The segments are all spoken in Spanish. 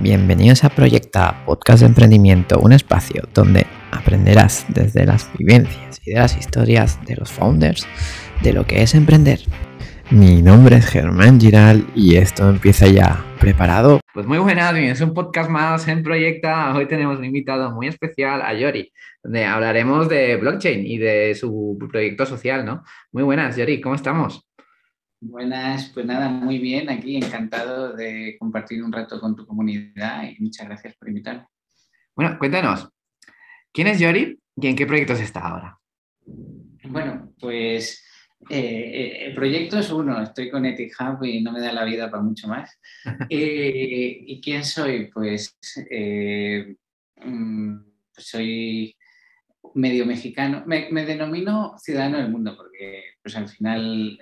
Bienvenidos a Proyecta, podcast de emprendimiento, un espacio donde aprenderás desde las vivencias y de las historias de los founders de lo que es emprender. Mi nombre es Germán Giral y esto empieza ya. ¿Preparado? Pues muy buenas, es un podcast más en Proyecta. Hoy tenemos un invitado muy especial, a Yori, donde hablaremos de blockchain y de su proyecto social, ¿no? Muy buenas, Yori, ¿cómo estamos? Buenas, pues nada, muy bien, aquí encantado de compartir un rato con tu comunidad y muchas gracias por invitarme. Bueno, cuéntanos, ¿quién es Yori y en qué proyectos está ahora? Bueno, pues eh, eh, el proyecto es uno, estoy con EtiHub y no me da la vida para mucho más. Eh, ¿Y quién soy? Pues, mm, pues soy medio mexicano, me, denomino ciudadano del mundo porque pues al final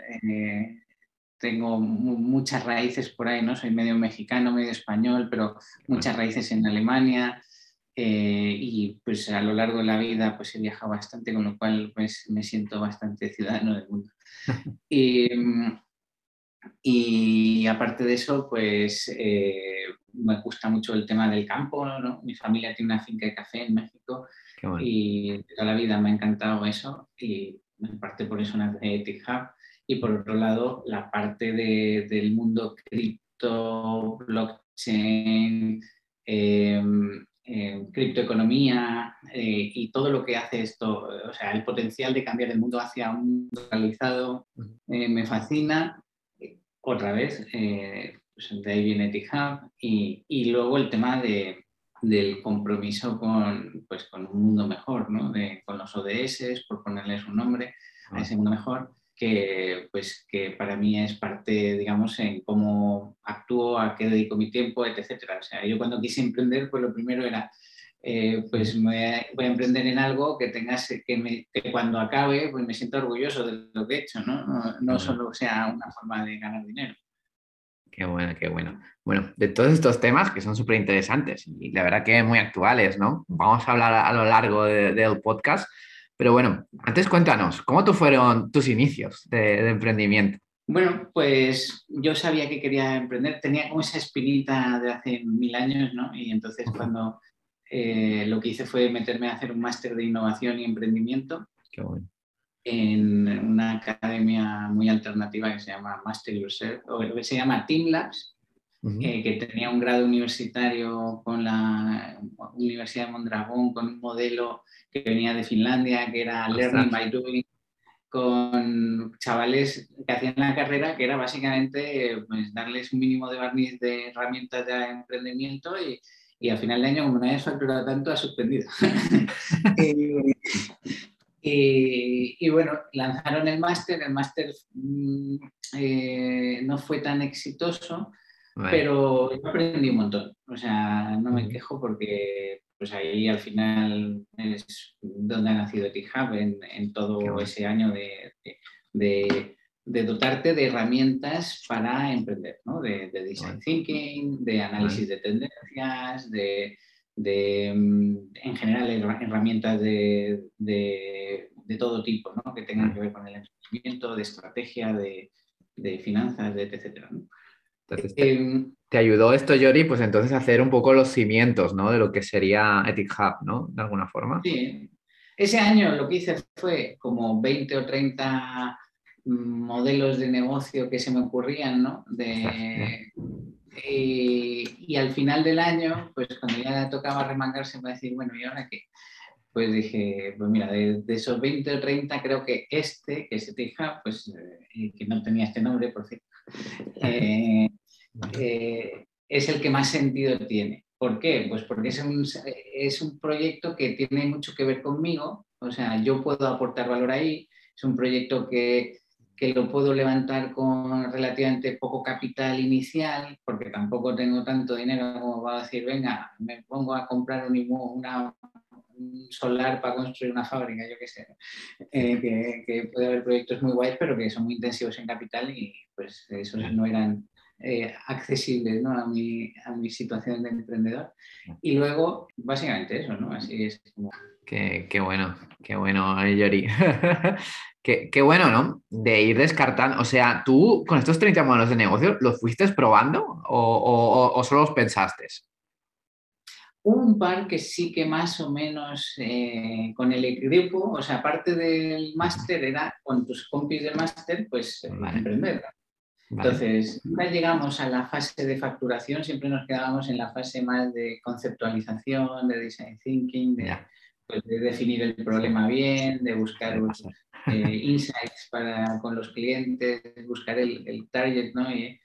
tengo muchas raíces por ahí, ¿no? Soy medio mexicano, medio español, pero muchas raíces en Alemania eh, y pues a lo largo de la vida pues he viajado bastante, con lo cual pues me siento bastante ciudadano del mundo. y, aparte de eso, pues eh, me gusta mucho el tema del campo, ¿no? Mi familia tiene una finca de café en México y toda la vida me ha encantado eso y en parte por eso nace Hub y por otro lado la parte del mundo cripto, blockchain, em, em, criptoeconomía eh, y todo lo que hace esto, o sea, el potencial de cambiar el mundo hacia un mundo realizado eh, me fascina. Otra vez, eh, pues de ahí viene TIHub y, y luego el tema de, del compromiso con, pues, con un mundo mejor, ¿no? de, con los ODS, por ponerles un nombre a ese mundo mejor que, pues, que para mí es parte, digamos, en cómo actúo, a qué dedico mi tiempo, etc. O sea, yo cuando quise emprender, pues lo primero era, eh, pues me voy a emprender en algo que tengas, que, me, que, cuando acabe, pues me siento orgulloso de lo que he hecho, ¿no? No, no solo sea una forma de ganar dinero. Qué bueno, qué bueno. Bueno, de todos estos temas que son súper interesantes y la verdad que muy actuales, ¿no? Vamos a hablar a lo largo del podcast. Pero bueno, antes cuéntanos, ¿cómo tú fueron tus inicios de, emprendimiento? Bueno, pues yo sabía que quería emprender, tenía como esa espinita de hace mil años, ¿no? Y entonces cuando eh, lo que hice fue meterme a hacer un máster de innovación y emprendimiento. Qué bueno. En una academia muy alternativa que se llama Master Yourself, o se llama Team Labs, eh, que tenía un grado universitario con la Universidad de Mondragón, con un modelo que venía de Finlandia, que era Learning by Doing, con chavales que hacían la carrera, que era básicamente pues, darles un mínimo de barniz de herramientas de emprendimiento y, y al final de año, como no hayas facturado tanto, has suspendido. y, bueno, lanzaron el máster, el máster mm, eh, no fue tan exitoso, pero yo aprendí un montón. O sea, no me quejo porque pues ahí al final es donde ha nacido TIHub en, en todo ese año de, de, de, dotarte de herramientas para emprender, ¿no? de, design thinking, de análisis de tendencias, de, mm, en general herramientas de, todo tipo ¿no? que tengan que ver con el emprendimiento, de estrategia, de, finanzas, de. ¿no? Entonces, em, te, ayudó esto, Yori, pues entonces a hacer un poco los cimientos, ¿no? De lo que sería Ethic Hub, ¿no? De alguna forma. Sí. Ese año lo que hice fue como 20 o 30 modelos de negocio que se me ocurrían, ¿no? De, y, al final del año, pues cuando ya tocaba remangarse para decir, bueno, ¿y ahora qué? Pues dije, pues mira, de, esos 20 o 30 creo que este, que es Ethic Hub, pues eh, que no tenía este nombre, por cierto, eh, eh, es el que más sentido tiene. ¿Por qué? Pues porque es un, es un proyecto que tiene mucho que ver conmigo, o sea, yo puedo aportar valor ahí, es un proyecto que, que lo puedo levantar con relativamente poco capital inicial, porque tampoco tengo tanto dinero como para decir, venga, me pongo a comprar un, una, un solar para construir una fábrica, yo qué sé. Eh, que, que, puede haber proyectos muy guays, pero que son muy intensivos en capital y pues esos no eran eh, accesibles ¿no? a, mi, a mi situación de emprendedor. Y luego, básicamente eso, ¿no? Así es como... Qué, qué bueno, qué bueno, Yori. qué, qué, bueno, ¿no? De ir descartando. O sea, tú con estos 30 modelos de negocio, ¿los fuiste probando o, o, o solo los pensaste? un par que sí que más o menos eh, con el grupo, o sea, aparte del máster, era con tus compis del máster, pues eh, emprender. Entonces, nunca llegamos a la fase de facturación, siempre nos quedábamos en la fase más de conceptualización, de design thinking, de, pues, definir el problema bien, de buscar eh, insights para, con los clientes, buscar el, target, ¿no? Y,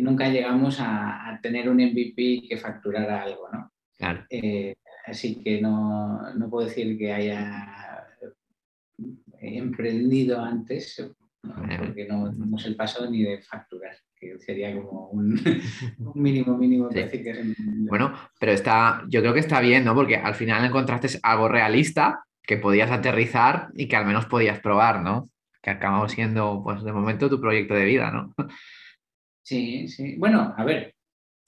nunca llegamos a, a, tener un MVP que facturara algo, ¿no? Eh, así que no, puedo decir que haya emprendido antes, porque no tenemos el paso ni de facturar, que sería como un, mínimo, mínimo. bueno, pero está, yo creo que está bien, ¿no? Porque al final encontraste algo realista que podías aterrizar y que al menos podías probar, ¿no? Que acabó siendo, pues de momento, tu proyecto de vida, ¿no? Sí, sí. Bueno, a ver,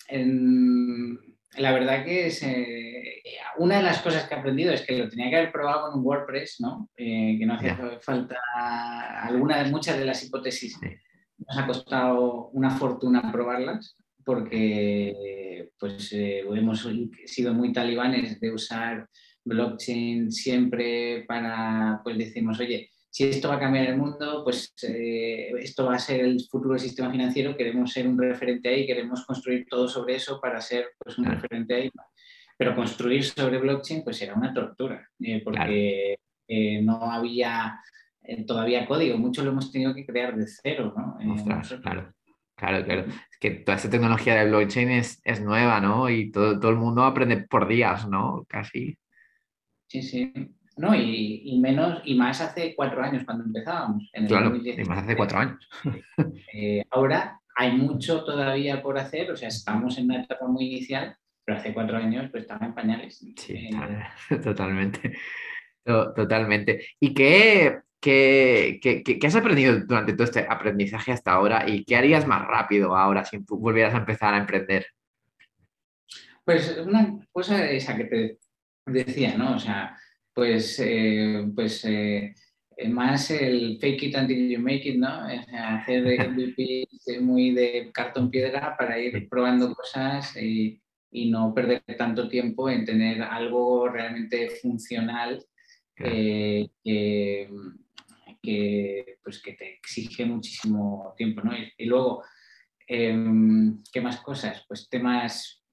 en, la verdad que es, eh, una de las cosas que he aprendido es que lo tenía que haber probado con un WordPress, ¿no? Eh, que no hacía falta alguna, muchas de las hipótesis. Nos ha costado una fortuna probarlas porque pues, eh, hemos sido muy talibanes de usar blockchain siempre para, pues decimos, oye, si esto va a cambiar el mundo, pues eh, esto va a ser el futuro del sistema financiero, queremos ser un referente ahí, queremos construir todo sobre eso para ser pues, un referente ahí. Pero construir sobre blockchain pues era una tortura, eh, porque eh, no había todavía código, mucho lo hemos tenido que crear de cero. ¿no? claro. Claro, claro. Es que toda esta tecnología de blockchain es, es nueva, ¿no? Y todo, todo el mundo aprende por días, ¿no? Casi. Sí, sí. ¿No? Y, menos, y más hace cuatro años cuando empezábamos. En el claro, y más hace cuatro años. Eh, ahora hay mucho todavía por hacer, o sea, estamos en una etapa muy inicial, pero hace cuatro años pues estaba en pañales. Sí, eh, totalmente. Totalmente. ¿Y qué, qué, qué, has aprendido durante todo este aprendizaje hasta ahora y qué harías más rápido ahora si volvieras a empezar a emprender? Pues una cosa esa que te decía, ¿no? O sea, pues, eh, pues eh, más el fake it until you make it, ¿no? Hacer MVP muy de cartón piedra para ir probando cosas y, no perder tanto tiempo en tener algo realmente funcional eh, que, pues que te exige muchísimo tiempo, ¿no? Y, luego, em, ¿qué más cosas? Pues temas,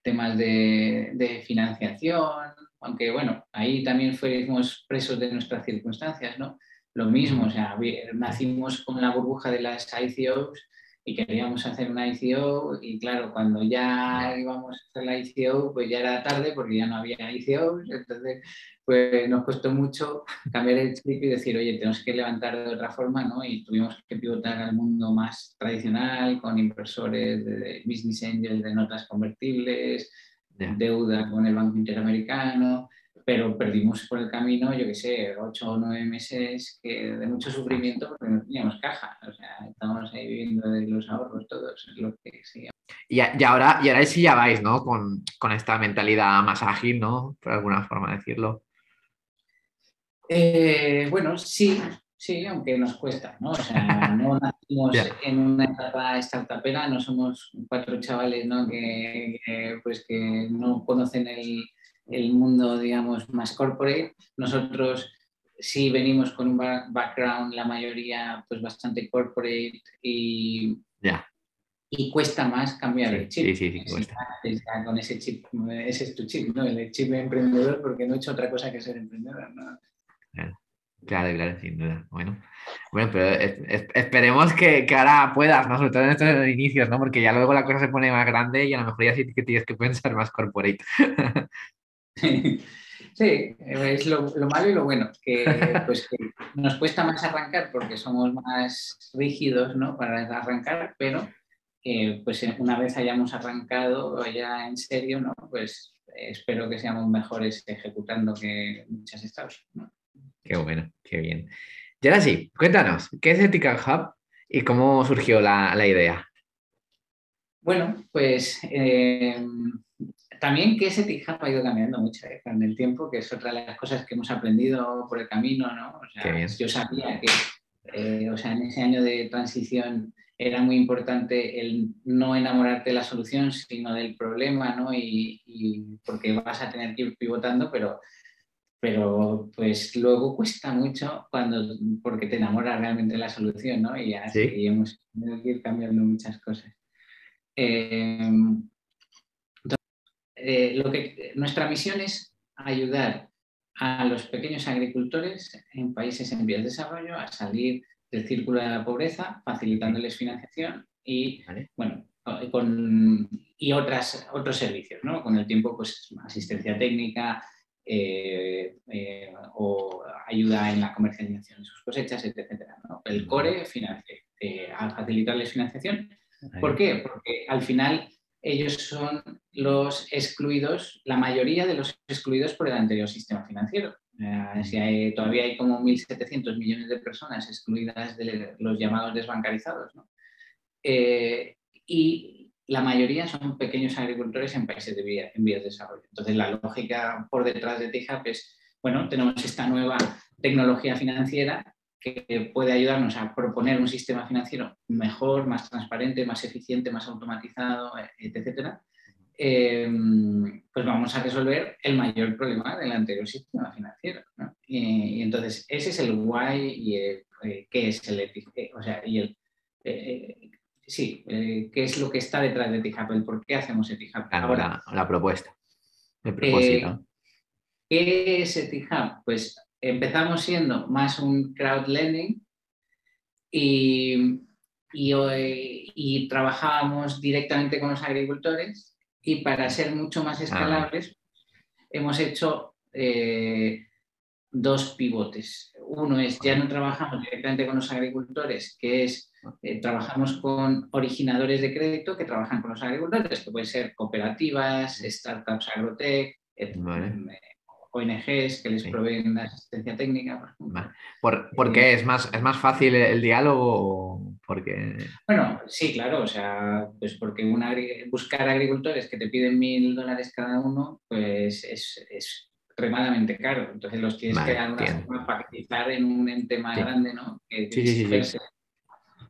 temas de, de financiación, aunque bueno, ahí también fuimos presos de nuestras circunstancias, ¿no? Lo mismo, o sea, nacimos con la burbuja de las ICOs y queríamos hacer una ICO y claro, cuando ya íbamos a hacer la ICO, pues ya era tarde porque ya no había ICOs, entonces pues nos costó mucho cambiar el chip y decir, oye, tenemos que levantar de otra forma, ¿no? Y tuvimos que pivotar al mundo más tradicional con inversores de business angels de notas convertibles, deuda con el Banco Interamericano, pero perdimos por el camino, yo qué sé, ocho o nueve meses de mucho sufrimiento porque no teníamos caja. O sea, estábamos ahí viviendo de los ahorros todos, es lo que Y, y, ahora, y ahora sí ya vais, ¿no? Con, con, esta mentalidad más ágil, ¿no? Por alguna forma de decirlo. Eh, bueno, sí, Sí, aunque nos cuesta, ¿no? O sea, no nacimos en una etapa startupera, no somos cuatro chavales, ¿no? Que, pues que no conocen el, el, mundo, digamos, más corporate. Nosotros sí venimos con un background, la mayoría, pues bastante corporate y, y cuesta más cambiar el chip. Sí, sí, sí, cuesta. Con ese chip, ese es tu chip, ¿no? El chip de emprendedor, porque no he hecho otra cosa que ser emprendedor, ¿no? Claro, claro, sin duda. Bueno, bueno pero esperemos que, que, ahora puedas, ¿no? Sobre todo en estos inicios, ¿no? Porque ya luego la cosa se pone más grande y a lo mejor ya sí que tienes que pensar más corporate. Sí, es lo, malo y lo bueno, que, pues, nos cuesta más arrancar porque somos más rígidos, ¿no? Para arrancar, pero pues una vez hayamos arrancado ya en serio, ¿no? Pues espero que seamos mejores ejecutando que muchas startups, ¿no? Qué bueno, qué bien. Y ahora sí, cuéntanos, ¿qué es Ethical Hub y cómo surgió la, idea? Bueno, pues eh, también que ese Hub ha ido cambiando mucho eh, con el tiempo, que es otra de las cosas que hemos aprendido por el camino, ¿no? O sea, yo sabía que, eh, o sea, en ese año de transición era muy importante el no enamorarte de la solución, sino del problema, ¿no? Y, porque vas a tener que ir pivotando, pero, pero pues luego cuesta mucho cuando, porque te enamoras realmente de la solución, ¿no? Y así hemos tenido que ir cambiando muchas cosas. Eh, eh, lo que, nuestra misión es ayudar a los pequeños agricultores en países en vías de desarrollo a salir del círculo de la pobreza, facilitándoles financiación y, bueno, con, y otras, otros servicios, ¿no? Con el tiempo, pues asistencia técnica eh, eh, o ayuda en la comercialización de sus cosechas, etc. El core financia, eh, a facilitarles financiación. ¿Por qué? Porque al final ellos son los excluidos, la mayoría de los excluidos por el anterior sistema financiero. Eh, todavía hay como 1.700 millones de personas excluidas de los llamados desbancarizados. Y la mayoría son pequeños agricultores en países de en vías de desarrollo. Entonces, la lógica por detrás de TIJAP es, bueno, tenemos esta nueva tecnología financiera que puede ayudarnos a proponer un sistema financiero mejor, más transparente, más eficiente, más automatizado, etcétera, eh, pues vamos a resolver el mayor problema del anterior sistema financiero. Y, entonces, ese es el why y el, eh, qué es el eh, o sea, y el, sí, qué es lo que está detrás de TIJAP, el por qué hacemos ETIJAP. Ahora, la, propuesta, el propósito. ¿Qué es ETIJAP? Pues empezamos siendo más un crowd lending y, y, trabajábamos directamente con los agricultores y para ser mucho más ah. escalables hemos hecho eh, dos pivotes. Uno es, ya no trabajamos directamente con los agricultores, que es, eh, trabajamos con originadores de crédito que trabajan con los agricultores, que pueden ser cooperativas, startups agrotech, ONGs que les proveen la asistencia técnica. Por, ¿Por, qué? ¿Es más, ¿Es más fácil el diálogo? Porque... Bueno, sí, claro, o sea, pues porque buscar agricultores que te piden mil dólares cada uno, pues es, extremadamente caro. Entonces los tienes que dar una forma participar en un ente más grande, ¿no? Que sí,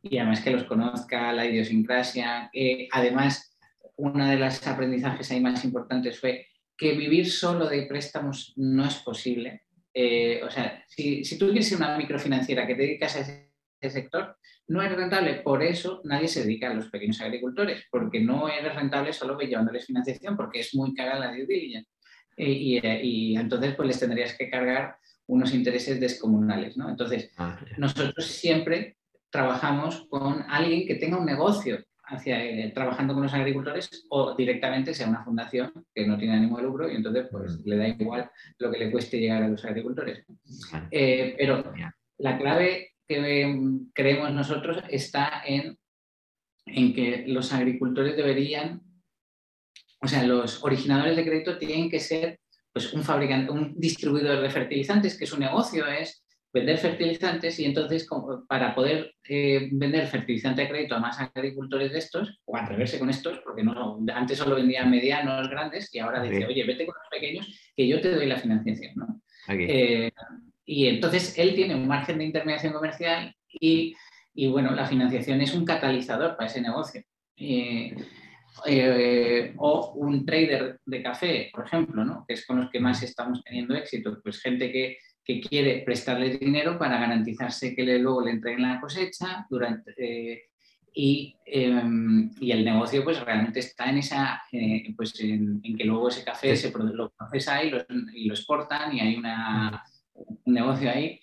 y además que los conozca, la idiosincrasia. además, una de las aprendizajes ahí más importantes fue que vivir solo de préstamos no es posible. Eh, o sea, si, tú quieres ser una microfinanciera que te dedicas a ese, sector, no es rentable. Por eso nadie se dedica a los pequeños agricultores, porque no eres rentable solo llevándoles financiación, porque es muy cara la due diligence. Eh, eh, y, entonces pues les tendrías que cargar unos intereses descomunales. ¿no? Entonces, ah, nosotros siempre trabajamos con alguien que tenga un negocio hacia, eh, trabajando con los agricultores o directamente sea una fundación que no tiene ánimo de lucro y entonces pues le da igual lo que le cueste llegar a los agricultores. Eh, pero la clave que em, creemos nosotros está en, en que los agricultores deberían, o sea, los originadores de crédito tienen que ser pues, un fabricante, un distribuidor de fertilizantes, que su negocio es vender fertilizantes y entonces para poder eh, vender fertilizante de crédito a más agricultores de estos, o atreverse con estos, porque no, antes solo vendían medianos grandes y ahora dice, oye, vete con los pequeños que yo te doy la financiación. ¿no? Eh, y entonces él tiene un margen de intermediación comercial y, y bueno, la financiación es un catalizador para ese negocio. Eh, o un trader de café, por ejemplo, ¿no? que es con los que más estamos teniendo éxito, pues gente que que quiere prestarle dinero para garantizarse que luego le entreguen la cosecha durante, eh, em, y, el negocio pues realmente está en esa eh, pues en, que luego ese café se lo procesa y lo, y lo exportan y hay una, un negocio ahí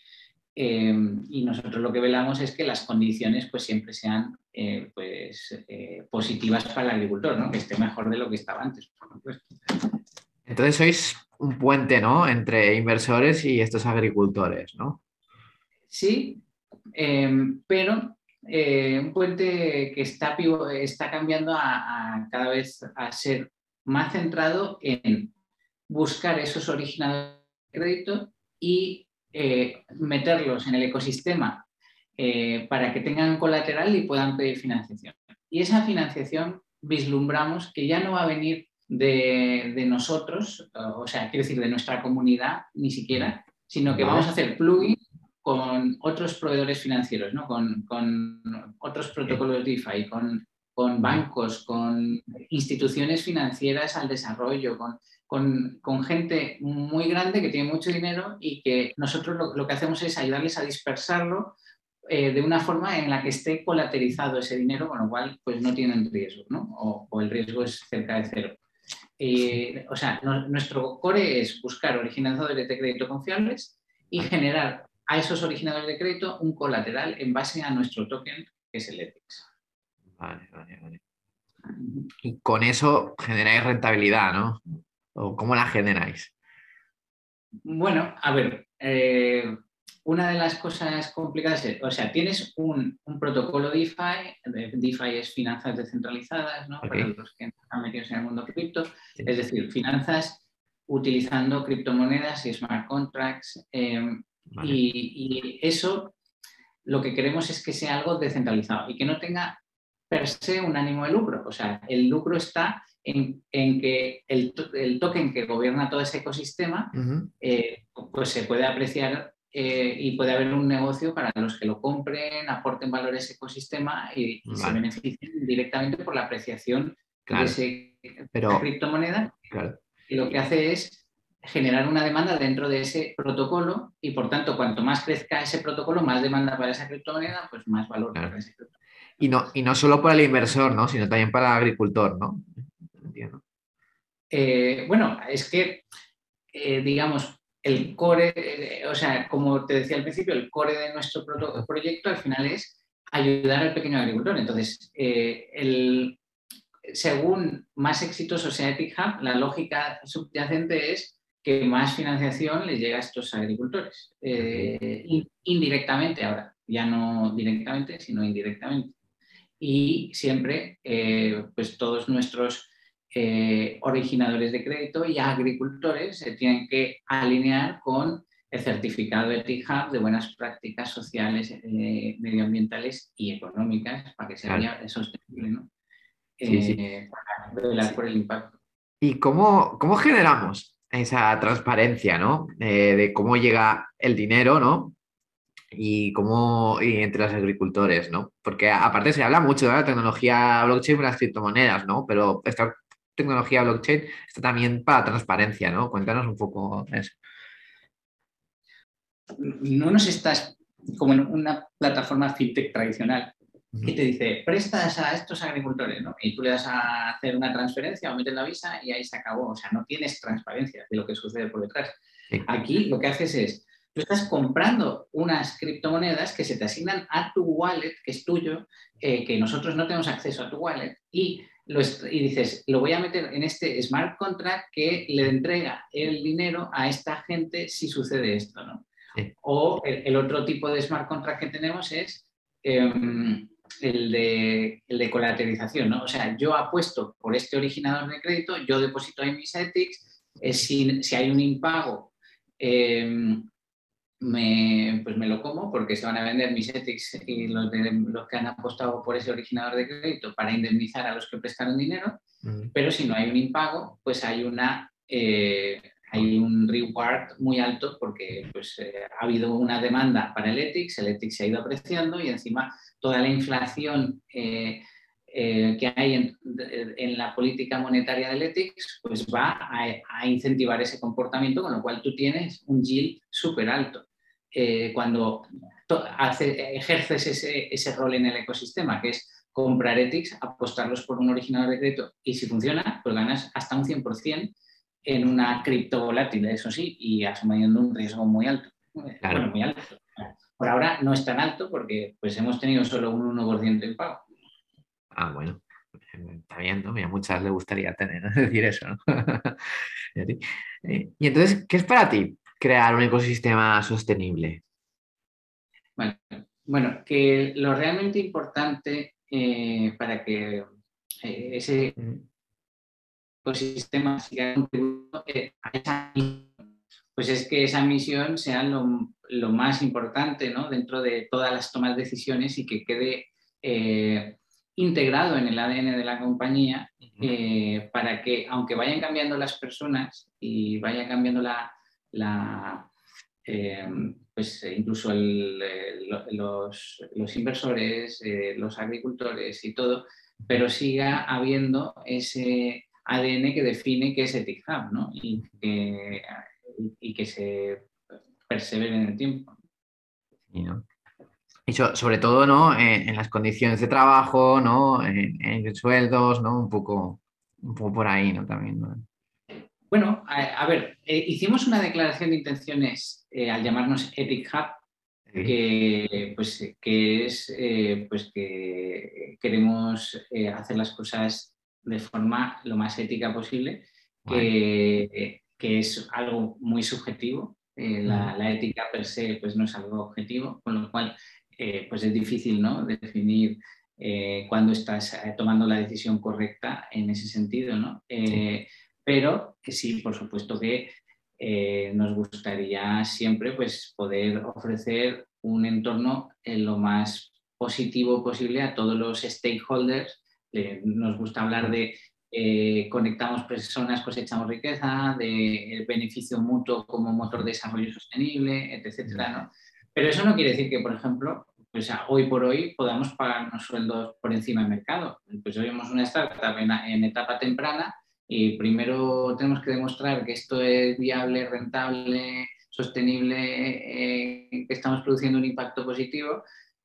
em, y nosotros lo que velamos es que las condiciones pues siempre sean eh, pues positivas para el agricultor, ¿no? que esté mejor de lo que estaba antes, Entonces sois un puente, ¿no? Entre inversores y estos agricultores, ¿no? Sí, em, pero eh, un puente que está, está cambiando a, cada vez a ser más centrado en buscar esos originadores de crédito y eh, meterlos en el ecosistema eh, para que tengan colateral y puedan pedir financiación. Y esa financiación vislumbramos que ya no va a venir de, nosotros, o sea, quiero decir, de nuestra comunidad, ni siquiera, sino que vamos a hacer plugins con otros proveedores financieros, ¿no? con, otros protocolos DeFi, con, con bancos, con instituciones financieras al desarrollo, con, con, gente muy grande que tiene mucho dinero y que nosotros lo, que hacemos es ayudarles a dispersarlo eh, de una forma en la que esté colaterizado ese dinero, con lo cual pues no tienen riesgo, ¿no? o, el riesgo es cerca de cero. Eh, o sea, nuestro core es buscar originadores de crédito confiables y generar a esos originadores de crédito un colateral en base a nuestro token, que es el ETIX. Vale, vale, vale. Y con eso generáis rentabilidad, ¿no? ¿O cómo la generáis? Bueno, a ver, eh, una de las cosas complicadas es, o sea, tienes un, protocolo DeFi, DeFi es finanzas descentralizadas, ¿no? Para los que están metidos en el mundo cripto, es decir, finanzas utilizando criptomonedas y smart contracts. Em, y, eso lo que queremos es que sea algo descentralizado y que no tenga per se un ánimo de lucro. O sea, el lucro está en, que el, token que gobierna todo ese ecosistema eh, pues se puede apreciar eh, y puede haber un negocio para los que lo compren, aporten valor a ese ecosistema y, se beneficien directamente por la apreciación de ese, esa criptomoneda. Y lo que hace es generar una demanda dentro de ese protocolo y por tanto cuanto más crezca ese protocolo, más demanda para esa criptomoneda, pues más valor para ese criptomoneda. Y no, y no solo para el inversor, ¿no? sino también para el agricultor, ¿no? Entiendo. Eh, bueno, es que, eh, digamos, el core, eh, o sea, como te decía al principio, el core de nuestro proyecto al final es ayudar al pequeño agricultor. Entonces, el, según más exitoso sea Epic Hub, la lógica subyacente es que más financiación les llega a estos agricultores. Eh, indirectamente ahora, ya no directamente, sino indirectamente. Y siempre, eh, pues todos nuestros eh, originadores de crédito y agricultores se tienen que alinear con el certificado de TIHAB de buenas prácticas sociales, eh, medioambientales y económicas para que sea sostenible, ¿no? Eh, para por el impacto. ¿Y cómo, cómo generamos esa transparencia, ¿no? de cómo llega el dinero, ¿no? y cómo y entre los agricultores, ¿no? Porque aparte se habla mucho de la tecnología blockchain y las criptomonedas, ¿no? Pero esta tecnología blockchain está también para transparencia, ¿no? Cuéntanos un poco eso. No nos estás como en una plataforma fintech tradicional que te dice, prestas a estos agricultores, ¿no? Y tú le das a hacer una transferencia o metes la visa y ahí se acabó. O sea, no tienes transparencia de lo que sucede por detrás. Aquí lo que haces es, tú estás comprando unas criptomonedas que se te asignan a tu wallet, que es tuyo, eh, que nosotros no tenemos acceso a tu wallet, y y dices, lo voy a meter en este smart contract que le entrega el dinero a esta gente si sucede esto, ¿no? O el, otro tipo de smart contract que tenemos es em, el, de, el, colateralización, ¿no? O sea, yo apuesto por este originador de crédito, yo deposito ahí mis ethics, eh, si, si, hay un impago, eh, me, pues me lo como porque se van a vender mis ethics y los, de, los que han apostado por ese originador de crédito para indemnizar a los que prestaron dinero, pero si no hay un impago, pues hay una... Eh, hay un reward muy alto porque pues, eh, ha habido una demanda para el ETIX, el ETIX se ha ido apreciando y encima toda la inflación eh, que hay en, en, la política monetaria del ETIX pues va a, a, incentivar ese comportamiento, con lo cual tú tienes un yield súper alto. Eh, cuando ejerces ese, rol en el ecosistema, que es comprar ethics, apostarlos por un originador de crédito y si funciona, pues ganas hasta un 100% en una cripto volátil, eso sí, y asumiendo un riesgo muy alto. Bueno, muy alto. Por ahora no es tan alto porque pues hemos tenido solo un 1% en pago. Ah, bueno. Está bien, ¿no? a muchas les gustaría tener, decir eso, ¿no? Eh, y entonces, ¿qué es para ti crear un ecosistema sostenible? Bueno, que lo realmente importante eh, para que eh, ese ecosistema siga contribuyendo eh, a esa pues es que esa misión sea lo, más importante ¿no? dentro de todas las tomas de decisiones y que quede integrado en el ADN de la compañía para que, aunque vayan cambiando las personas y vaya cambiando la, la, pues incluso los, los, inversores, los agricultores y todo, pero siga habiendo ese ADN que define qué es Ethic Hub ¿no? y, que, y que se persevere en el tiempo. Y sobre todo, ¿no? En, las condiciones de trabajo, ¿no? En, sueldos, ¿no? Un poco, un poco por ahí, ¿no? También, Bueno, a, ver, eh, hicimos una declaración de intenciones eh, al llamarnos Ethic Hub, que, pues, que es eh, pues que queremos hacer las cosas de forma lo más ética posible, que, que es algo muy subjetivo, la, ética per se pues, no es algo objetivo, con lo cual pues es difícil ¿no? definir cuándo estás tomando la decisión correcta en ese sentido. ¿no? Pero que sí, por supuesto que nos gustaría siempre pues, poder ofrecer un entorno lo más positivo posible a todos los stakeholders. nos gusta hablar de eh, conectamos personas, cosechamos riqueza, de beneficio mutuo como motor de desarrollo sostenible, etcétera, Pero eso no quiere decir que, por ejemplo, pues hoy por hoy podamos pagarnos sueldos por encima del mercado. Pues hoy vemos una startup en, etapa temprana y primero tenemos que demostrar que esto es viable, rentable, sostenible, eh, que estamos produciendo un impacto positivo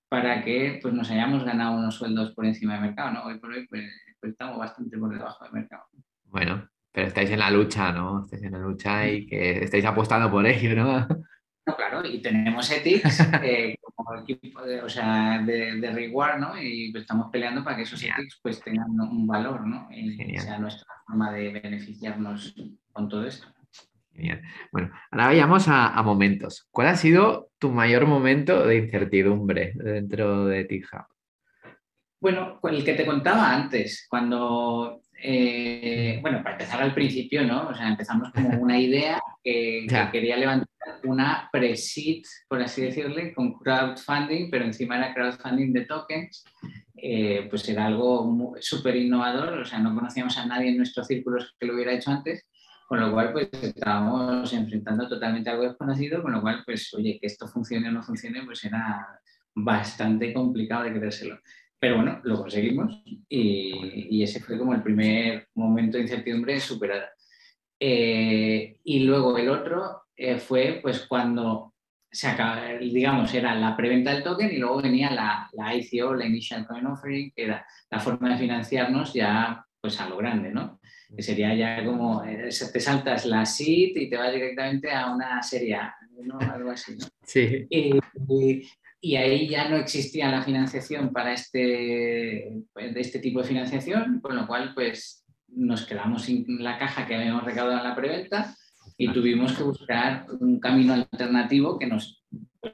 para que pues, nos hayamos ganado unos sueldos por encima del mercado. ¿no? Hoy por hoy pues, estamos bastante por debajo del mercado. Bueno, pero estáis en la lucha, ¿no? Estáis en la lucha y que estáis apostando por ello, ¿no? No, claro, y tenemos ethics eh, como equipo de, o sea, de, de, reward, ¿no? Y estamos peleando para que esos ethics pues tengan un valor, ¿no? Y sea nuestra forma de beneficiarnos con todo esto. Genial. Bueno, ahora vayamos a, a, momentos. ¿Cuál ha sido tu mayor momento de incertidumbre dentro de TIJA? Bueno, el que te contaba antes, cuando, eh, bueno, para empezar al principio, ¿no? O sea, empezamos como una idea que, quería levantar una pre-seed, por así decirle, con crowdfunding, pero encima era crowdfunding de tokens. Eh, pues era algo súper innovador, o sea, no conocíamos a nadie en nuestros círculos que lo hubiera hecho antes, con lo cual pues estábamos enfrentando totalmente algo desconocido, con lo cual pues oye, que esto funcione o no funcione pues era bastante complicado de creérselo. Pero bueno, lo conseguimos y, ese fue como el primer momento de incertidumbre superada. Eh, y luego el otro eh, fue pues cuando se acaba, digamos, era la preventa del token y luego venía la, la ICO, la Initial Coin Offering, que era la forma de financiarnos ya pues a lo grande, ¿no? Que sería ya como, eh, te saltas la SIT y te vas directamente a una serie A, ¿no? Algo así, ¿no? Sí. y, y ahí ya no existía la financiación para este, pues, este tipo de financiación, con lo cual pues nos quedamos sin la caja que habíamos recaudado en la preventa y tuvimos que buscar un camino alternativo que nos, pues,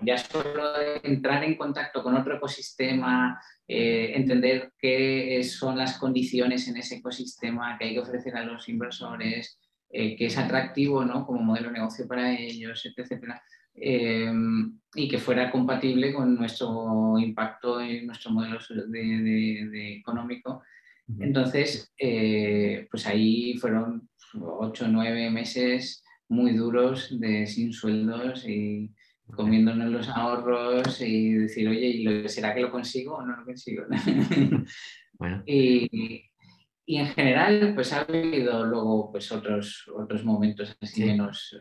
ya solo entrar en contacto con otro ecosistema, eh, entender qué son las condiciones en ese ecosistema que hay que ofrecer a los inversores, eh, que es atractivo ¿no? como modelo de negocio para ellos, etcétera Em, y que fuera compatible con nuestro impacto en nuestro modelo de, económico. Entonces, eh, pues ahí fueron ocho o nueve meses muy duros de sin sueldos y comiéndonos los ahorros y decir, oye, ¿será que lo consigo o no lo consigo? y, y, en general, pues ha habido luego pues otros, otros momentos así menos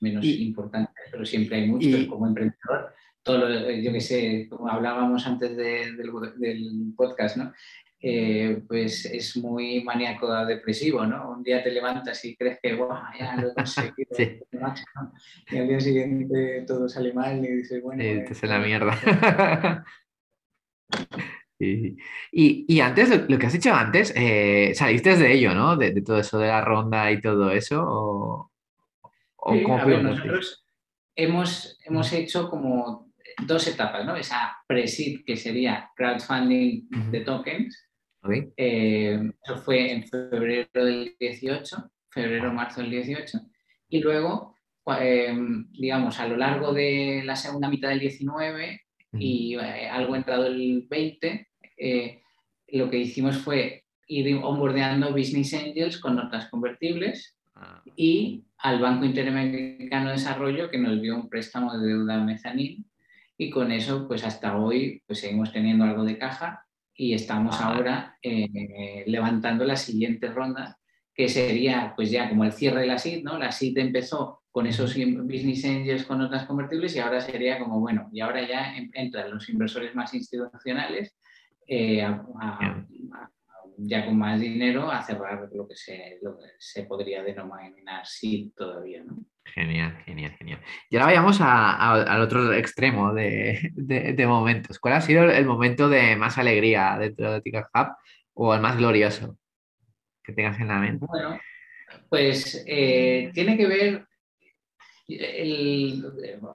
menos importantes, pero siempre hay muchos como emprendedor. Todo yo que sé, como hablábamos antes del, del, podcast, ¿no? Eh, pues es muy maníaco depresivo, ¿no? Un día te levantas y crees que, wow, ya lo he conseguido, y al día siguiente todo sale mal y dices, bueno... Eh, te la mierda. y, y, antes, lo que has dicho antes, eh, saliste de ello, ¿no? De, de, todo eso de la ronda y todo eso, o, nosotros hemos, hemos hecho como dos etapas, ¿no? Esa pre-seed que sería crowdfunding de tokens. Eh, eso fue en febrero del 18, febrero-marzo del 18. Y luego, eh, digamos, a lo largo de la segunda mitad del 19 y eh, algo entrado el 20, lo que hicimos fue ir onboardeando business angels con notas convertibles. Y al Banco Interamericano de Desarrollo que nos dio un préstamo de deuda mezanín y con eso pues hasta hoy pues seguimos teniendo algo de caja y estamos ah. ahora eh, levantando la siguiente ronda que sería pues ya como el cierre de la SID, ¿no? La SID empezó con esos business angels con otras convertibles y ahora sería como, bueno, y ahora ya entran los inversores más institucionales eh, ya con más dinero a cerrar lo que se, se podría denominar SID todavía, ¿no? Genial, genial, genial. Y ahora vayamos al otro extremo de, de, momentos. ¿Cuál ha sido el momento de más alegría dentro de Ticket Hub o el más glorioso que tengas en la mente? Bueno, pues eh, tiene que ver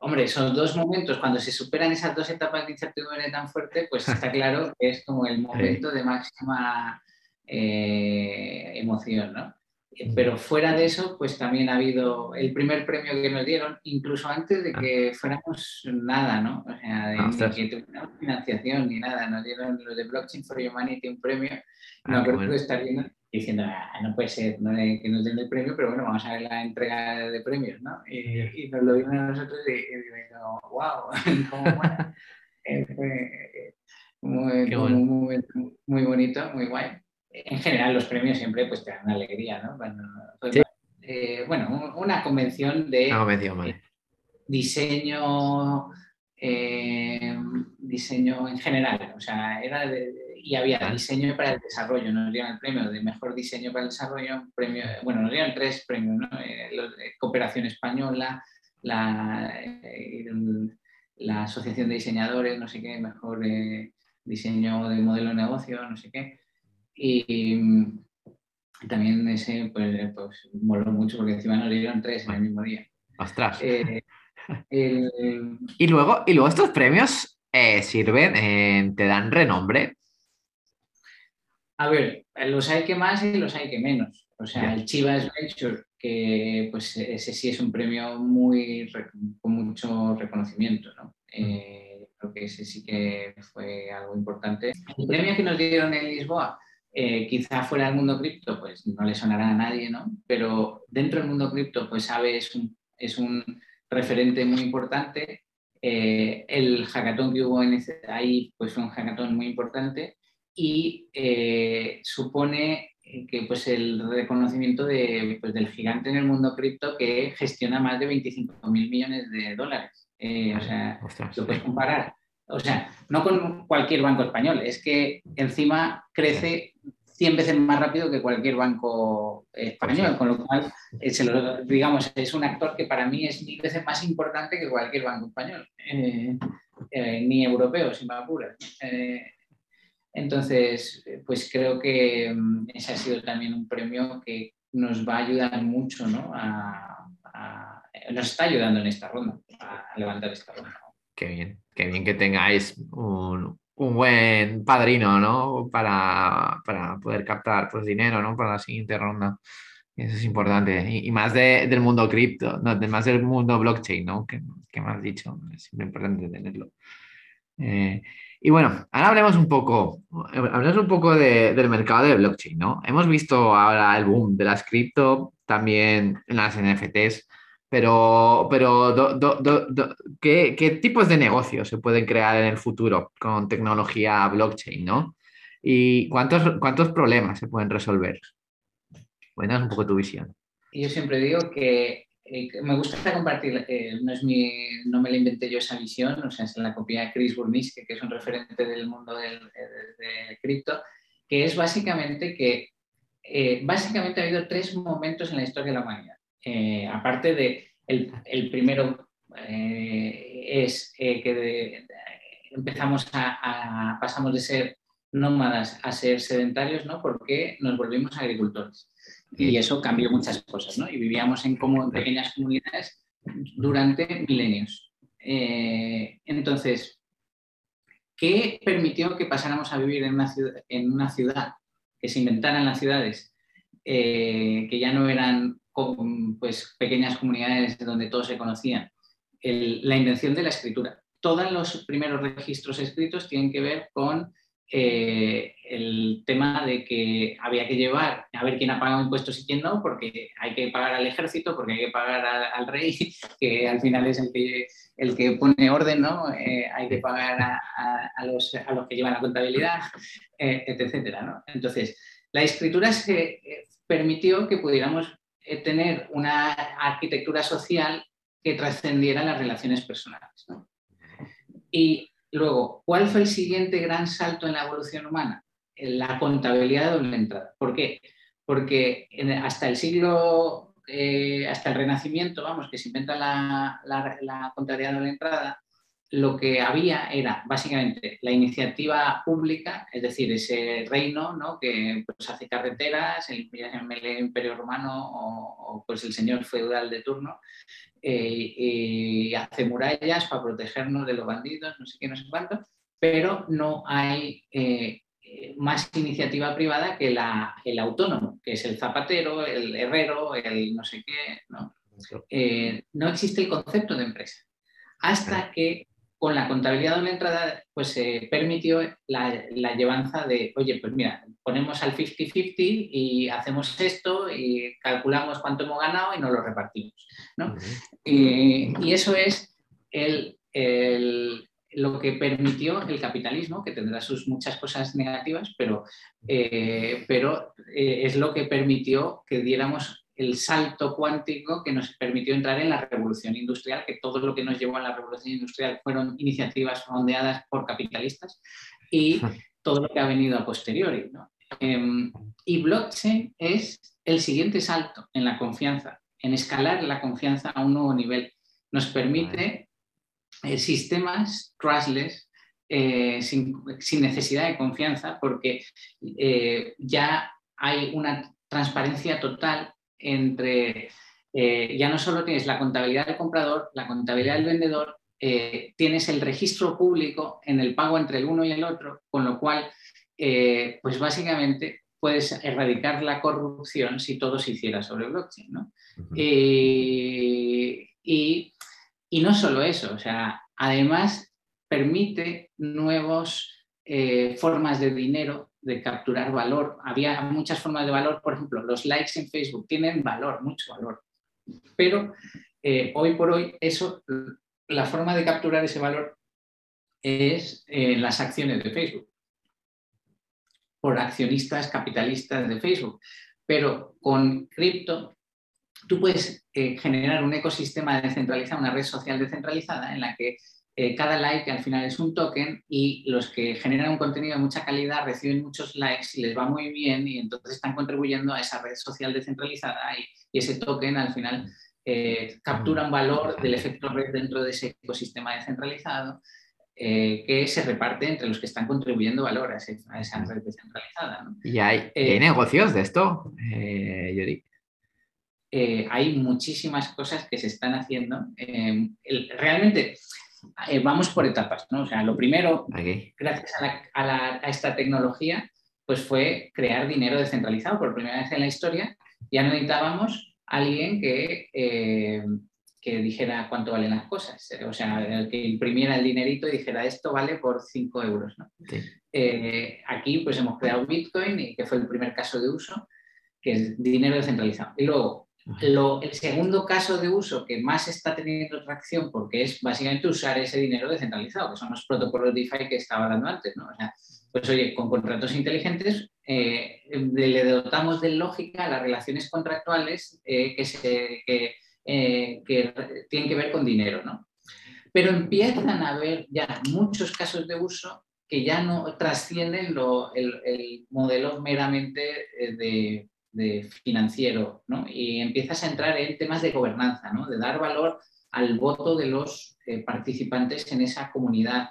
hombre, son dos momentos, cuando se superan esas dos etapas de incertidumbre tan fuerte, pues está claro que es como el momento de máxima eh, emoción, ¿no? Pero fuera de eso, pues también ha habido el primer premio que nos dieron, incluso antes de ah. que fuéramos nada, ¿no? O sea, de, ah, que tuviéramos financiación ni nada. Nos dieron los de Blockchain for Humanity un premio. No ah, acuerdo de estar viendo diciendo, ah, no puede ser que nos den el premio, pero bueno, vamos a ver la entrega de premios, ¿no? Y, nos lo dieron a nosotros y, digo, wow, cómo bueno. fue muy, un momento muy bonito, muy guay. En general, los premios siempre pues, te dan alegría, ¿no? Bueno, eh, bueno una convención de diseño, eh, diseño en general, o sea, era de, y había diseño para el desarrollo, nos dieron el premio de mejor diseño para el desarrollo, premio, bueno, nos dieron tres premios, ¿no? Eh, cooperación Española, la, la, Asociación de Diseñadores, no sé qué, mejor diseño de modelo de negocio, no sé qué. Y, también ese, pues, pues, moló mucho porque encima nos dieron tres en el mismo día. ¡Ostras! y, luego, y luego estos premios sirven, te dan renombre a ver, los hay que más y los hay que menos. O sea, el Chivas Venture, que pues ese sí es un premio muy con mucho reconocimiento, ¿no? Eh, creo que ese sí que fue algo importante. El premio que nos dieron en Lisboa, eh, quizá fuera del mundo cripto, pues no le sonará a nadie, ¿no? Pero dentro del mundo cripto, pues sabe, es un, es un referente muy importante. Eh, el hackathon que hubo en ese, ahí, pues fue un hackathon muy importante y eh, supone que pues, el reconocimiento de, pues, del gigante en el mundo cripto que gestiona más de 25 mil millones de dólares. Eh, o sea, lo puedes comparar. O sea, no con cualquier banco español, es que encima crece 100 veces más rápido que cualquier banco español, con lo cual, digamos, es un actor que para mí es mil veces más importante que cualquier banco español, ni europeo, si me apuras. Entonces, pues creo que mm, ese ha sido también un premio que nos va a ayudar mucho, ¿no? nos está ayudando en esta ronda, a levantar esta ronda. Qué bien, qué bien que tengáis un, buen padrino, ¿no? Para, poder captar pues, dinero, ¿no? Para la siguiente ronda. Eso es importante. Y, más del mundo cripto, no, más del mundo blockchain, ¿no? Que, que me has dicho. Es importante tenerlo. Eh, y bueno, ahora hablemos un poco, hablemos un poco del mercado de blockchain, ¿no? Hemos visto ahora el boom de las cripto, también en las NFTs, pero, pero ¿qué, tipos de negocios se pueden crear en el futuro con tecnología blockchain, ¿no? ¿Y cuántos, cuántos problemas se pueden resolver? Cuéntanos un poco tu visión. Yo siempre digo que eh, me gusta compartir, eh, no, es mi, no me la inventé yo esa visión, o sea, es la copia de Chris Burniske, que es un referente del mundo del, cripto, que es básicamente que eh, básicamente ha habido tres momentos en la historia de la humanidad. Aparte de el, el primero es que empezamos a, pasamos de ser nómadas a ser sedentarios, ¿no? Porque nos volvimos agricultores y eso cambió muchas cosas, ¿no? Y vivíamos en, como, pequeñas comunidades durante milenios. Eh, entonces, ¿qué permitió que pasáramos a vivir en una ciudad, en una ciudad que se inventaran las ciudades, eh, que ya no eran pues, pequeñas comunidades donde todos se conocían? la invención de la escritura. Todos los primeros registros escritos tienen que ver con eh, el tema de que había que llevar a ver quién ha pagado impuestos y quién no, porque hay que pagar al ejército, porque hay que pagar al rey, que al final es el que, el que pone orden, ¿no? Eh, hay que pagar a, los, a, los, que llevan la contabilidad, eh, etcétera, ¿no? Entonces, la escritura se permitió que pudiéramos tener una arquitectura social que trascendiera las relaciones personales. Y Luego, ¿cuál fue el siguiente gran salto en la evolución humana? La contabilidad de doble entrada. ¿Por qué? Porque hasta el siglo, eh, hasta el Renacimiento, vamos, que se inventa la, contabilidad de doble entrada, lo que había era básicamente la iniciativa pública, es decir, ese reino ¿no? que pues, hace carreteras, el, el imperio romano o, pues el señor feudal de turno, eh, y hace murallas para protegernos de los bandidos, no sé qué, no sé cuánto, pero no hay eh, más iniciativa privada que la, el autónomo, que es el zapatero, el herrero, el no sé qué. No, eh, no existe el concepto de empresa. Hasta que con la contabilidad de una entrada, pues se permitió la, la, llevanza de, oye, pues mira, ponemos al 50-50 y hacemos esto y calculamos cuánto hemos ganado y nos lo repartimos. ¿no? y, eso es el, el, lo que permitió el capitalismo, que tendrá sus muchas cosas negativas, pero, eh, pero eh, es lo que permitió que diéramos el salto cuántico que nos permitió entrar en la revolución industrial, que todo lo que nos llevó a la revolución industrial fueron iniciativas fondeadas por capitalistas y todo lo que ha venido a posteriori. Em, y blockchain es el siguiente salto en la confianza, en escalar la confianza a un nuevo nivel. Nos permite eh, sistemas trustless eh, sin, necesidad de confianza porque eh, ya hay una transparencia total entre, eh, ya no solo tienes la contabilidad del comprador, la contabilidad del vendedor, eh, tienes el registro público en el pago entre el uno y el otro, con lo cual, eh, pues básicamente puedes erradicar la corrupción si todo se hiciera sobre blockchain. ¿no? y, y, no solo eso, o sea, además permite nuevas formas de dinero de capturar valor. Había muchas formas de valor, por ejemplo, los likes en Facebook tienen valor, mucho valor. Pero eh, hoy por hoy, eso, la forma de capturar ese valor es en las acciones de Facebook, por accionistas capitalistas de Facebook. Pero con cripto, tú puedes eh, generar un ecosistema descentralizado, una red social descentralizada en la que eh, cada like al final es un token y los que generan un contenido de mucha calidad reciben muchos likes y les va muy bien y entonces están contribuyendo a esa red social descentralizada y, ese token al final eh, captura un valor del efecto red dentro de ese ecosistema descentralizado eh, que se reparte entre los que están contribuyendo valor a, esa red descentralizada. ¿Y hay, negocios de esto, Yuri? hay muchísimas cosas que se están haciendo. realmente eh, vamos por etapas, ¿no? O sea, lo primero, gracias a, esta tecnología, pues fue crear dinero descentralizado. Por primera vez en la historia ya no necesitábamos alguien que, eh, que dijera cuánto valen las cosas. O sea, que imprimiera el dinerito y dijera esto vale por 5 euros. ¿no? Eh, aquí pues hemos creado Bitcoin, y que fue el primer caso de uso, que es dinero descentralizado. Y luego el segundo caso de uso que más está teniendo tracción, porque es básicamente usar ese dinero descentralizado, que son los protocolos DeFi que estaba hablando antes. ¿no? Pues oye, con contratos inteligentes eh, le dotamos de lógica a las relaciones contractuales eh, que, se, eh, que, tienen que ver con dinero. ¿no? Pero empiezan a haber ya muchos casos de uso que ya no trascienden el modelo meramente de de financiero, ¿no? Y empiezas a entrar en temas de gobernanza, ¿no? De dar valor al voto de los eh, participantes en esa comunidad.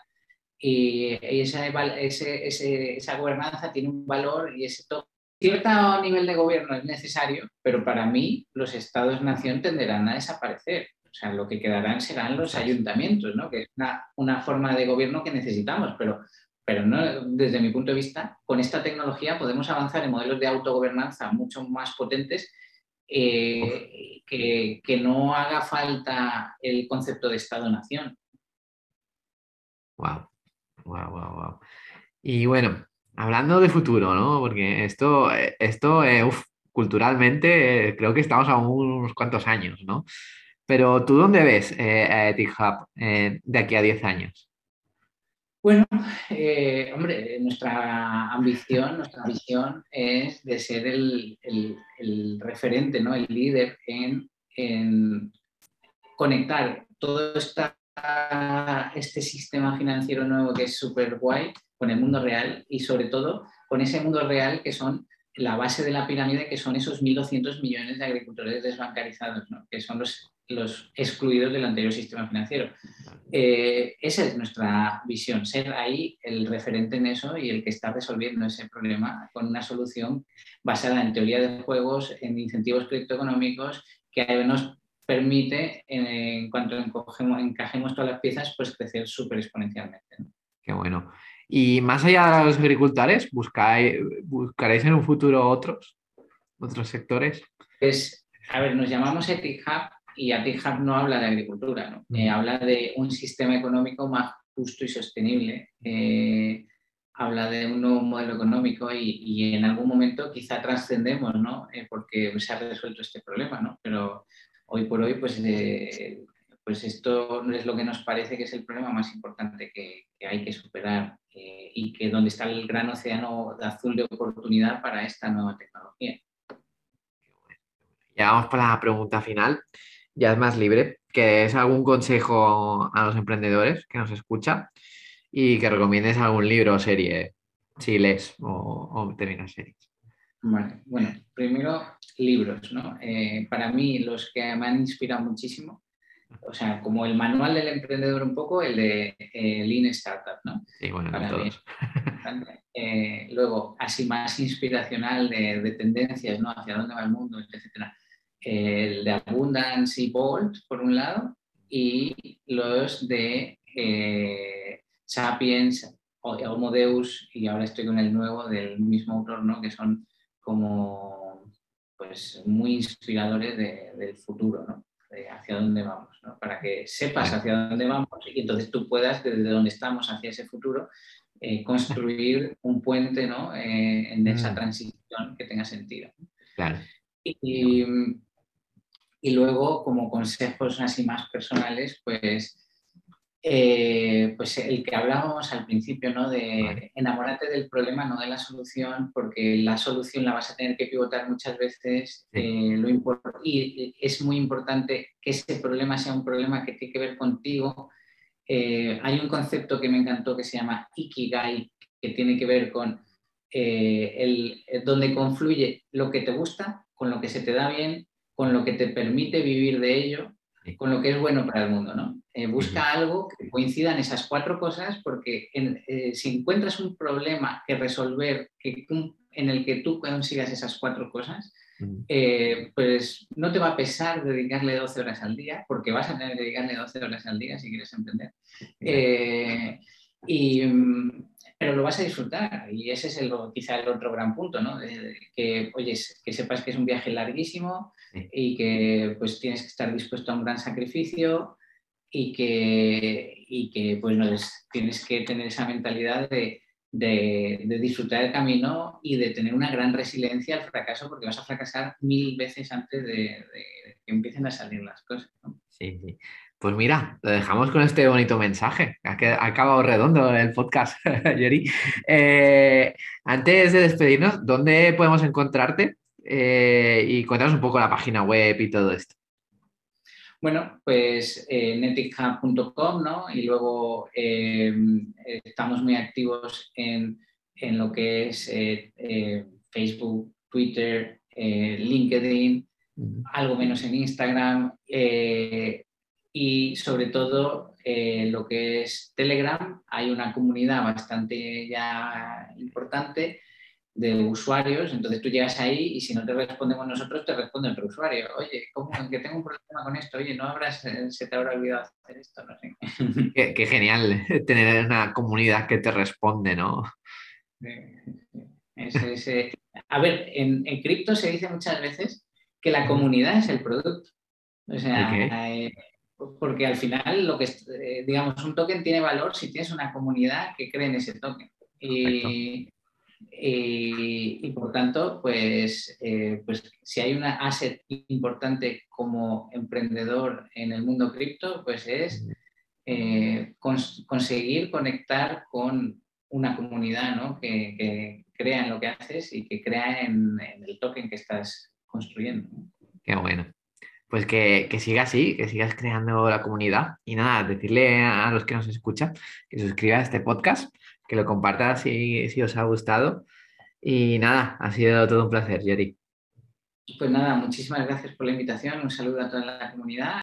Y, esa, esa, gobernanza tiene un valor y ese todo. Cierto nivel de gobierno es necesario, pero para mí los estados-nación tenderán a desaparecer. O sea, lo que quedarán serán los ayuntamientos, ¿no? que es una, una forma de gobierno que necesitamos, pero pero no, desde mi punto de vista, con esta tecnología podemos avanzar en modelos de autogobernanza mucho más potentes eh, que, no haga falta el concepto de Estado-nación. Wow, wow, wow, wow. Y bueno, hablando de futuro, ¿no? Porque esto, esto culturalmente creo que estamos a unos cuantos años, ¿no? Pero tú dónde ves a Hub de aquí a 10 años? Bueno, eh, hombre, nuestra ambición, nuestra visión es de ser el, referente, ¿no? el líder en, conectar todo este sistema financiero nuevo que es súper guay con el mundo real y sobre todo con ese mundo real que son la base de la pirámide, que son esos 1.200 millones de agricultores desbancarizados, ¿no? que son los los excluidos del anterior sistema financiero. Eh, esa es nuestra visión, ser ahí el referente en eso y el que está resolviendo ese problema con una solución basada en teoría de juegos, en incentivos criptoeconómicos, que nos permite, en, cuanto encajemos todas las piezas, pues crecer súper exponencialmente. Qué bueno. Y más allá de los agricultores, ¿buscáis, ¿buscaréis en un futuro otros, otros sectores? Pues, a ver, nos llamamos Ethic Hub y ATIHAB no habla de agricultura, ¿no? Mm. Eh, habla de un sistema económico más justo y sostenible. Eh, habla de un nuevo modelo económico y, en algún momento quizá trascendemos, ¿no? Eh, porque se ha resuelto este problema, ¿no? Pero hoy por hoy, pues, pues esto no es lo que nos parece que es el problema más importante que, que hay que superar y que donde está el gran océano de azul de oportunidad para esta nueva tecnología. Ya vamos para la pregunta final ya es más libre, que es algún consejo a los emprendedores que nos escuchan y que recomiendes algún libro o serie, si lees o, terminas series. Vale, bueno, primero libros, ¿no? Eh, para mí los que me han inspirado muchísimo, o sea, como el manual del emprendedor un poco, el de eh, Lean Startup, ¿no? Sí, bueno, para todos. Eh, luego, así más inspiracional de, de, tendencias, ¿no? Hacia dónde va el mundo, etcétera el de Abundance y Bolt, por un lado, y los de eh, Sapiens, Homo Deus, y ahora estoy con el nuevo del mismo autor, ¿no? que son como pues, muy inspiradores del futuro, ¿no? de hacia dónde vamos, ¿no? para que sepas hacia dónde vamos y entonces tú puedas, desde donde estamos hacia ese futuro, eh, construir un puente ¿no? Eh, en esa mm. transición que tenga sentido. Claro. Y, y luego, como consejos así más personales, pues, eh, pues el que hablábamos al principio, ¿no? De enamorarte del problema, no de la solución, porque la solución la vas a tener que pivotar muchas veces. Eh, lo y es muy importante que ese problema sea un problema que tiene que ver contigo. Eh, hay un concepto que me encantó que se llama Ikigai, que tiene que ver con el, donde confluye lo que te gusta con lo que se te da bien con lo que te permite vivir de ello, con lo que es bueno para el mundo, ¿no? Eh, busca algo que coincida en esas cuatro cosas porque eh, si encuentras un problema que resolver que, en el que tú consigas esas cuatro cosas, eh, pues no te va a pesar dedicarle 12 horas al día, porque vas a tener que dedicarle 12 horas al día si quieres emprender. y, mm, pero lo vas a disfrutar y ese es el, quizá el otro gran punto, ¿no? que, oye, que sepas que es un viaje larguísimo y que pues tienes que estar dispuesto a un gran sacrificio y que, y que pues no, tienes que tener esa mentalidad de, de, disfrutar el camino y de tener una gran resiliencia al fracaso porque vas a fracasar mil veces antes de, que empiecen a salir las cosas. ¿no? Sí, sí. Pues mira, lo dejamos con este bonito mensaje. Ha, acabado redondo el podcast, Yeri. Eh, antes de despedirnos, ¿dónde podemos encontrarte? Eh, y cuéntanos un poco la página web y todo esto. Bueno, pues eh, netichub.com, ¿no? Y luego estamos muy activos en, en lo que es Facebook, Twitter, LinkedIn, algo menos en Instagram y sobre todo eh, lo que es Telegram, hay una comunidad bastante ya importante de usuarios, entonces tú llegas ahí y si no te respondemos nosotros, te responde otro usuario. Oye, ¿cómo que tengo un problema con esto? Oye, ¿no habrás, eh, se te habrá olvidado hacer esto? No sé. Qué, genial tener una comunidad que te responde, ¿no? a ver, en, en cripto se dice muchas veces que la comunidad es el producto. O sea, eh, porque al final lo que digamos un token tiene valor si tienes una comunidad que cree en ese token y, Y, por tanto, pues, eh, pues si hay una asset importante como emprendedor en el mundo cripto, pues es eh, conseguir conectar con una comunidad ¿no? que, que, crea en lo que haces y que crea en, el token que estás construyendo. Qué bueno. Pues que, que siga así, que sigas creando la comunidad. Y nada, decirle a los que nos escuchan que suscriban a este podcast, que lo compartan si, si os ha gustado. Y nada, ha sido todo un placer, Jerry. Pues nada, muchísimas gracias por la invitación. Un saludo a toda la comunidad